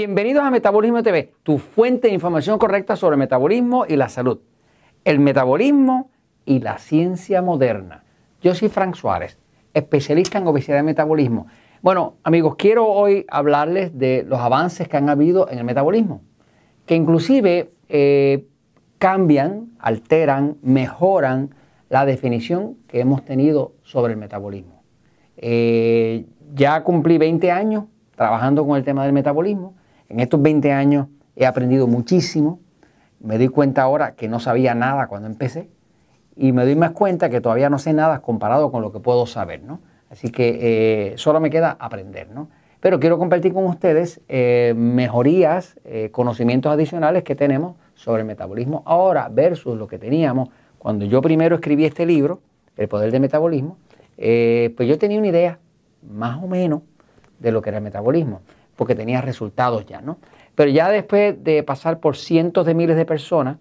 Bienvenidos a Metabolismo TV, tu fuente de información correcta sobre el metabolismo y la salud. El metabolismo y la ciencia moderna. Yo soy Frank Suárez, especialista en obesidad y metabolismo. Bueno, amigos, quiero hoy hablarles de los avances que han habido en el metabolismo, que inclusive eh, cambian, alteran, mejoran la definición que hemos tenido sobre el metabolismo. Eh, ya cumplí 20 años trabajando con el tema del metabolismo en estos 20 años he aprendido muchísimo. Me doy cuenta ahora que no sabía nada cuando empecé y me doy más cuenta que todavía no sé nada comparado con lo que puedo saber, ¿no? Así que eh, solo me queda aprender, ¿no? Pero quiero compartir con ustedes eh, mejorías, eh, conocimientos adicionales que tenemos sobre el metabolismo ahora versus lo que teníamos cuando yo primero escribí este libro, El Poder del Metabolismo. pues yo tenía una idea más o menos de lo que era el metabolismo porque tenía resultados ya, ¿no? Pero ya después de pasar por cientos de miles de personas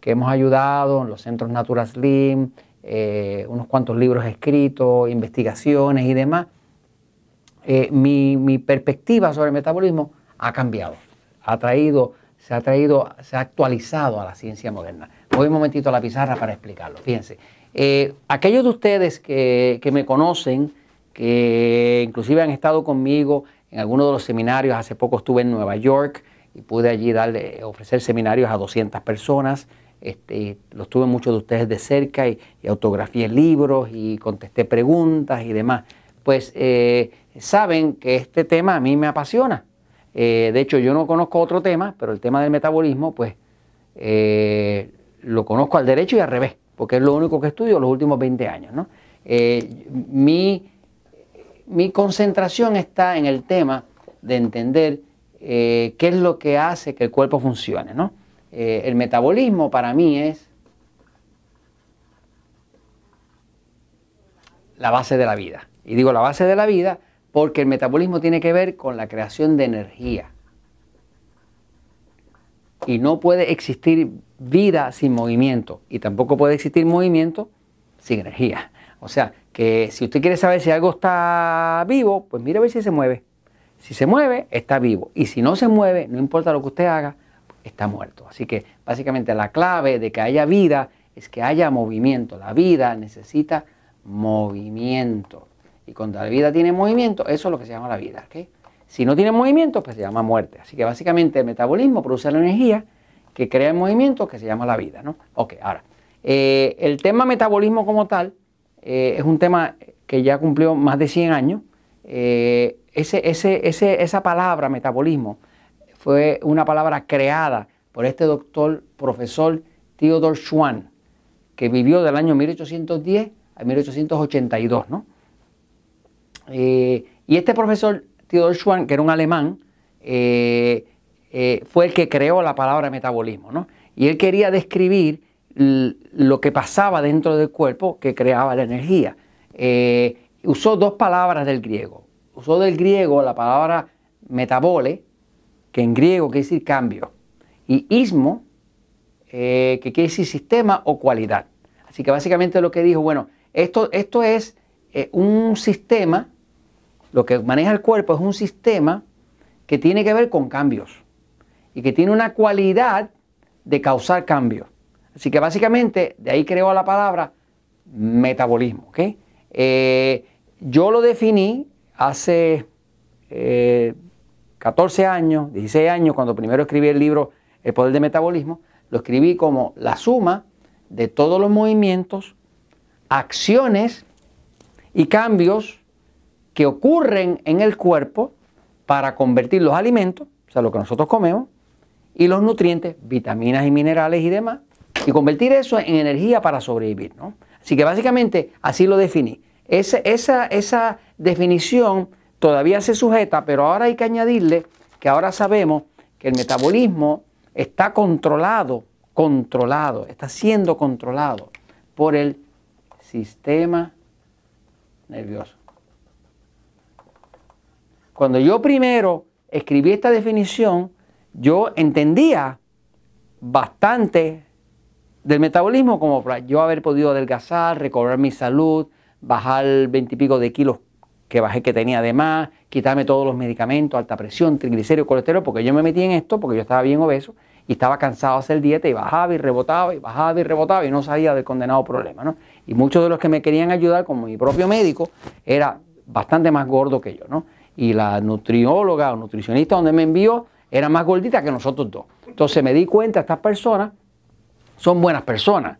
que hemos ayudado en los centros Natura Slim, eh, unos cuantos libros escritos, investigaciones y demás, eh, mi, perspectiva sobre el metabolismo ha cambiado, ha traído, se ha traído, se ha actualizado a la ciencia moderna. Voy un momentito a la pizarra para explicarlo. Fíjense, eh, aquellos de ustedes que, que me conocen, que inclusive han estado conmigo en algunos de los seminarios. Hace poco estuve en Nueva York y pude allí darle, ofrecer seminarios a 200 personas. Este, los tuve muchos de ustedes de cerca y, autografié libros y contesté preguntas y demás. Pues eh, saben que este tema a mí me apasiona. Eh, de hecho, yo no conozco otro tema, pero el tema del metabolismo, pues eh, lo conozco al derecho y al revés, porque es lo único que estudio los últimos 20 años. ¿no? mi mi concentración está en el tema de entender eh, qué es lo que hace que el cuerpo funcione. ¿no? Eh, el metabolismo para mí es la base de la vida. Y digo la base de la vida porque el metabolismo tiene que ver con la creación de energía. Y no puede existir vida sin movimiento. Y tampoco puede existir movimiento sin energía. O sea, que si usted quiere saber si algo está vivo, pues mire a ver si se mueve. Si se mueve, está vivo. Y si no se mueve, no importa lo que usted haga, está muerto. Así que básicamente la clave de que haya vida es que haya movimiento. La vida necesita movimiento. Y cuando la vida tiene movimiento, eso es lo que se llama la vida. Si no tiene movimiento, pues se llama muerte. Así que básicamente el metabolismo produce la energía que crea el movimiento que se llama la vida. ¿no? Ok, ahora, eh, el tema metabolismo como tal eh, es un tema que ya cumplió más de 100 años. Eh, ese, esa palabra metabolismo fue una palabra creada por este doctor, profesor Theodor Schwann, que vivió del año 1810 a 1882. ¿no? Eh, y este profesor Theodor Schwann, que era un alemán, fue el que creó la palabra metabolismo. ¿no? Y él quería describir lo que pasaba dentro del cuerpo que creaba la energía. Eh, usó dos palabras del griego. Usó del griego la palabra metabole, que en griego quiere decir cambio, y ismo, eh, que quiere decir sistema o cualidad. Así que básicamente lo que dijo, bueno, esto, esto es eh, un sistema, lo que maneja el cuerpo es un sistema que tiene que ver con cambios y que tiene una cualidad de causar cambios. Así que básicamente de ahí creó la palabra metabolismo. Eh, yo lo definí hace 14 eh, años, 16 años, cuando primero escribí el libro El Poder de Metabolismo, lo escribí como la suma de todos los movimientos, acciones y cambios que ocurren en el cuerpo para convertir los alimentos, o sea, lo que nosotros comemos, y los nutrientes, vitaminas y minerales y demás, y convertir eso en energía para sobrevivir. ¿no? Así que básicamente así lo definí. Esa, esa, esa definición todavía se sujeta, pero ahora hay que añadirle que ahora sabemos que el metabolismo está controlado, controlado, está siendo controlado por el sistema nervioso. Cuando yo primero escribí esta definición, yo entendía bastante del metabolismo como para yo haber podido adelgazar, recobrar mi salud, bajar veintipico de kilos que bajé que tenía de más, quitarme todos los medicamentos, alta presión, triglicéridos, colesterol, porque yo me metí en esto porque yo estaba bien obeso y estaba cansado de hacer dieta y bajaba y rebotaba y bajaba y rebotaba y no salía del condenado problema, ¿no? Y muchos de los que me querían ayudar, como mi propio médico, era bastante más gordo que yo, ¿no? Y la nutrióloga o nutricionista donde me envió era más gordita que nosotros dos. Entonces me di cuenta, estas personas son buenas personas,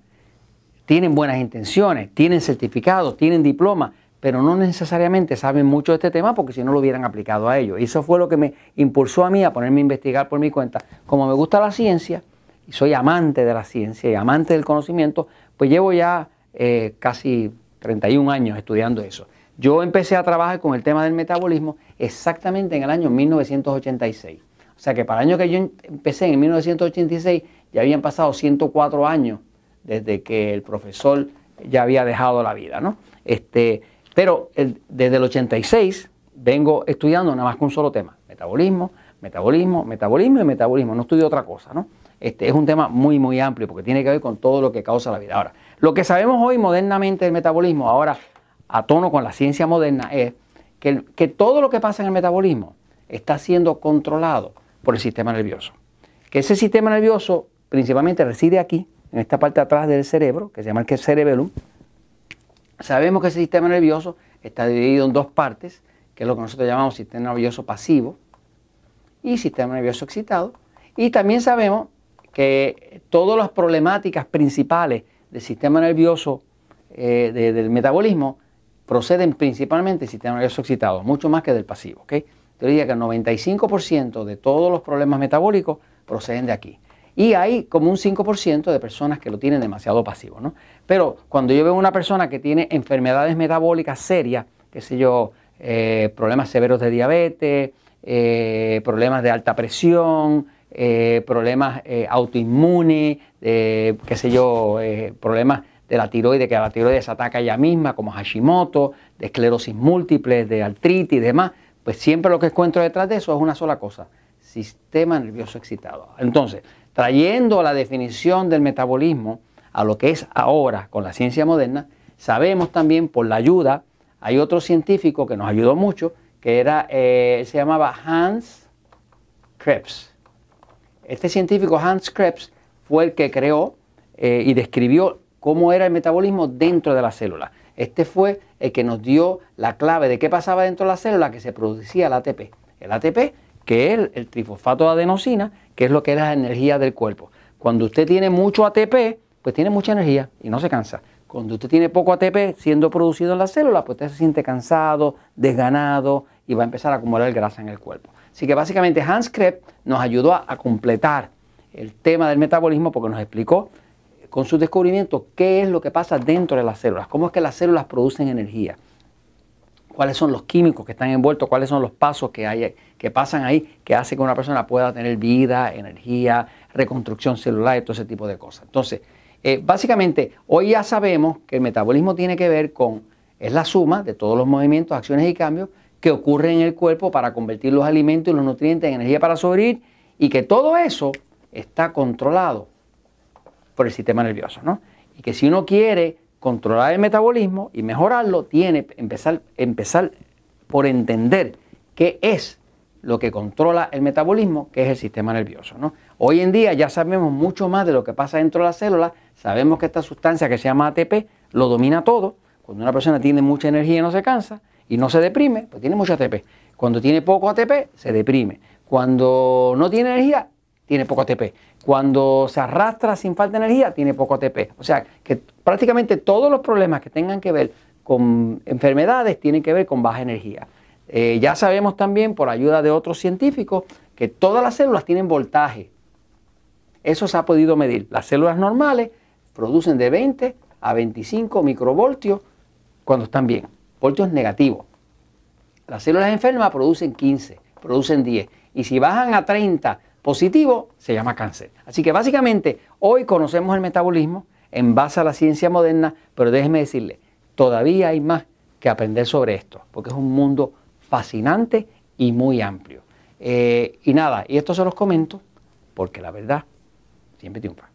tienen buenas intenciones, tienen certificados, tienen diplomas, pero no necesariamente saben mucho de este tema porque si no lo hubieran aplicado a ellos. Y eso fue lo que me impulsó a mí a ponerme a investigar por mi cuenta. Como me gusta la ciencia y soy amante de la ciencia y amante del conocimiento, pues llevo ya eh, casi 31 años estudiando eso. Yo empecé a trabajar con el tema del metabolismo exactamente en el año 1986. O sea que para el año que yo empecé en 1986 ya habían pasado 104 años desde que el profesor ya había dejado la vida, ¿no? Este, pero desde el 86 vengo estudiando nada más con un solo tema, metabolismo, metabolismo, metabolismo y metabolismo, no estudio otra cosa, ¿no? Este es un tema muy, muy amplio porque tiene que ver con todo lo que causa la vida. Ahora, lo que sabemos hoy modernamente del metabolismo, ahora a tono con la ciencia moderna, es que, que todo lo que pasa en el metabolismo está siendo controlado por el sistema nervioso. Que ese sistema nervioso principalmente reside aquí, en esta parte de atrás del cerebro, que se llama el cerebellum, Sabemos que ese sistema nervioso está dividido en dos partes, que es lo que nosotros llamamos sistema nervioso pasivo y sistema nervioso excitado. Y también sabemos que todas las problemáticas principales del sistema nervioso eh, del metabolismo proceden principalmente del sistema nervioso excitado, mucho más que del pasivo. ¿okay? Yo diría que el 95% de todos los problemas metabólicos proceden de aquí. Y hay como un 5% de personas que lo tienen demasiado pasivo, ¿no? Pero cuando yo veo una persona que tiene enfermedades metabólicas serias, qué sé yo, eh, problemas severos de diabetes, eh, problemas de alta presión, eh, problemas autoinmunes, qué sé yo, problemas de la tiroides, que la tiroides ataca ella misma, como Hashimoto, de esclerosis múltiple, de artritis y demás, pues siempre lo que encuentro detrás de eso es una sola cosa, sistema nervioso excitado. Entonces, trayendo la definición del metabolismo a lo que es ahora con la ciencia moderna, sabemos también por la ayuda, hay otro científico que nos ayudó mucho, que era, eh, se llamaba Hans Krebs. Este científico Hans Krebs fue el que creó eh, y describió cómo era el metabolismo dentro de la célula. Este fue el que nos dio la clave de qué pasaba dentro de la célula que se producía el ATP. El ATP que es el, trifosfato de adenosina, que es lo que es la energía del cuerpo. Cuando usted tiene mucho ATP, pues tiene mucha energía y no se cansa. Cuando usted tiene poco ATP siendo producido en la célula, pues usted se siente cansado, desganado y va a empezar a acumular grasa en el cuerpo. Así que básicamente Hans Krebs nos ayudó a, a completar el tema del metabolismo porque nos explicó con sus descubrimientos qué es lo que pasa dentro de las células, cómo es que las células producen energía cuáles son los químicos que están envueltos, cuáles son los pasos que, hay, que pasan ahí que hace que una persona pueda tener vida, energía, reconstrucción celular y todo ese tipo de cosas. Entonces, eh, básicamente, hoy ya sabemos que el metabolismo tiene que ver con, es la suma de todos los movimientos, acciones y cambios que ocurren en el cuerpo para convertir los alimentos y los nutrientes en energía para sobrevivir y que todo eso está controlado por el sistema nervioso, ¿no? Y que si uno quiere controlar el metabolismo y mejorarlo, tiene empezar, empezar por entender qué es lo que controla el metabolismo, que es el sistema nervioso. ¿no? Hoy en día ya sabemos mucho más de lo que pasa dentro de la célula, sabemos que esta sustancia que se llama ATP lo domina todo. Cuando una persona tiene mucha energía no se cansa y no se deprime, pues tiene mucho ATP. Cuando tiene poco ATP, se deprime. Cuando no tiene energía, tiene poco ATP. Cuando se arrastra sin falta de energía, tiene poco ATP. O sea, que prácticamente todos los problemas que tengan que ver con enfermedades tienen que ver con baja energía. Eh, ya sabemos también, por ayuda de otros científicos, que todas las células tienen voltaje. Eso se ha podido medir. Las células normales producen de 20 a 25 microvoltios cuando están bien, voltios negativos. Las células enfermas producen 15, producen 10. Y si bajan a 30 positivo se llama cáncer. Así que básicamente hoy conocemos el metabolismo en base a la ciencia moderna, pero déjeme decirle, todavía hay más que aprender sobre esto, porque es un mundo fascinante y muy amplio. Eh, y nada, y esto se los comento porque la verdad siempre triunfa.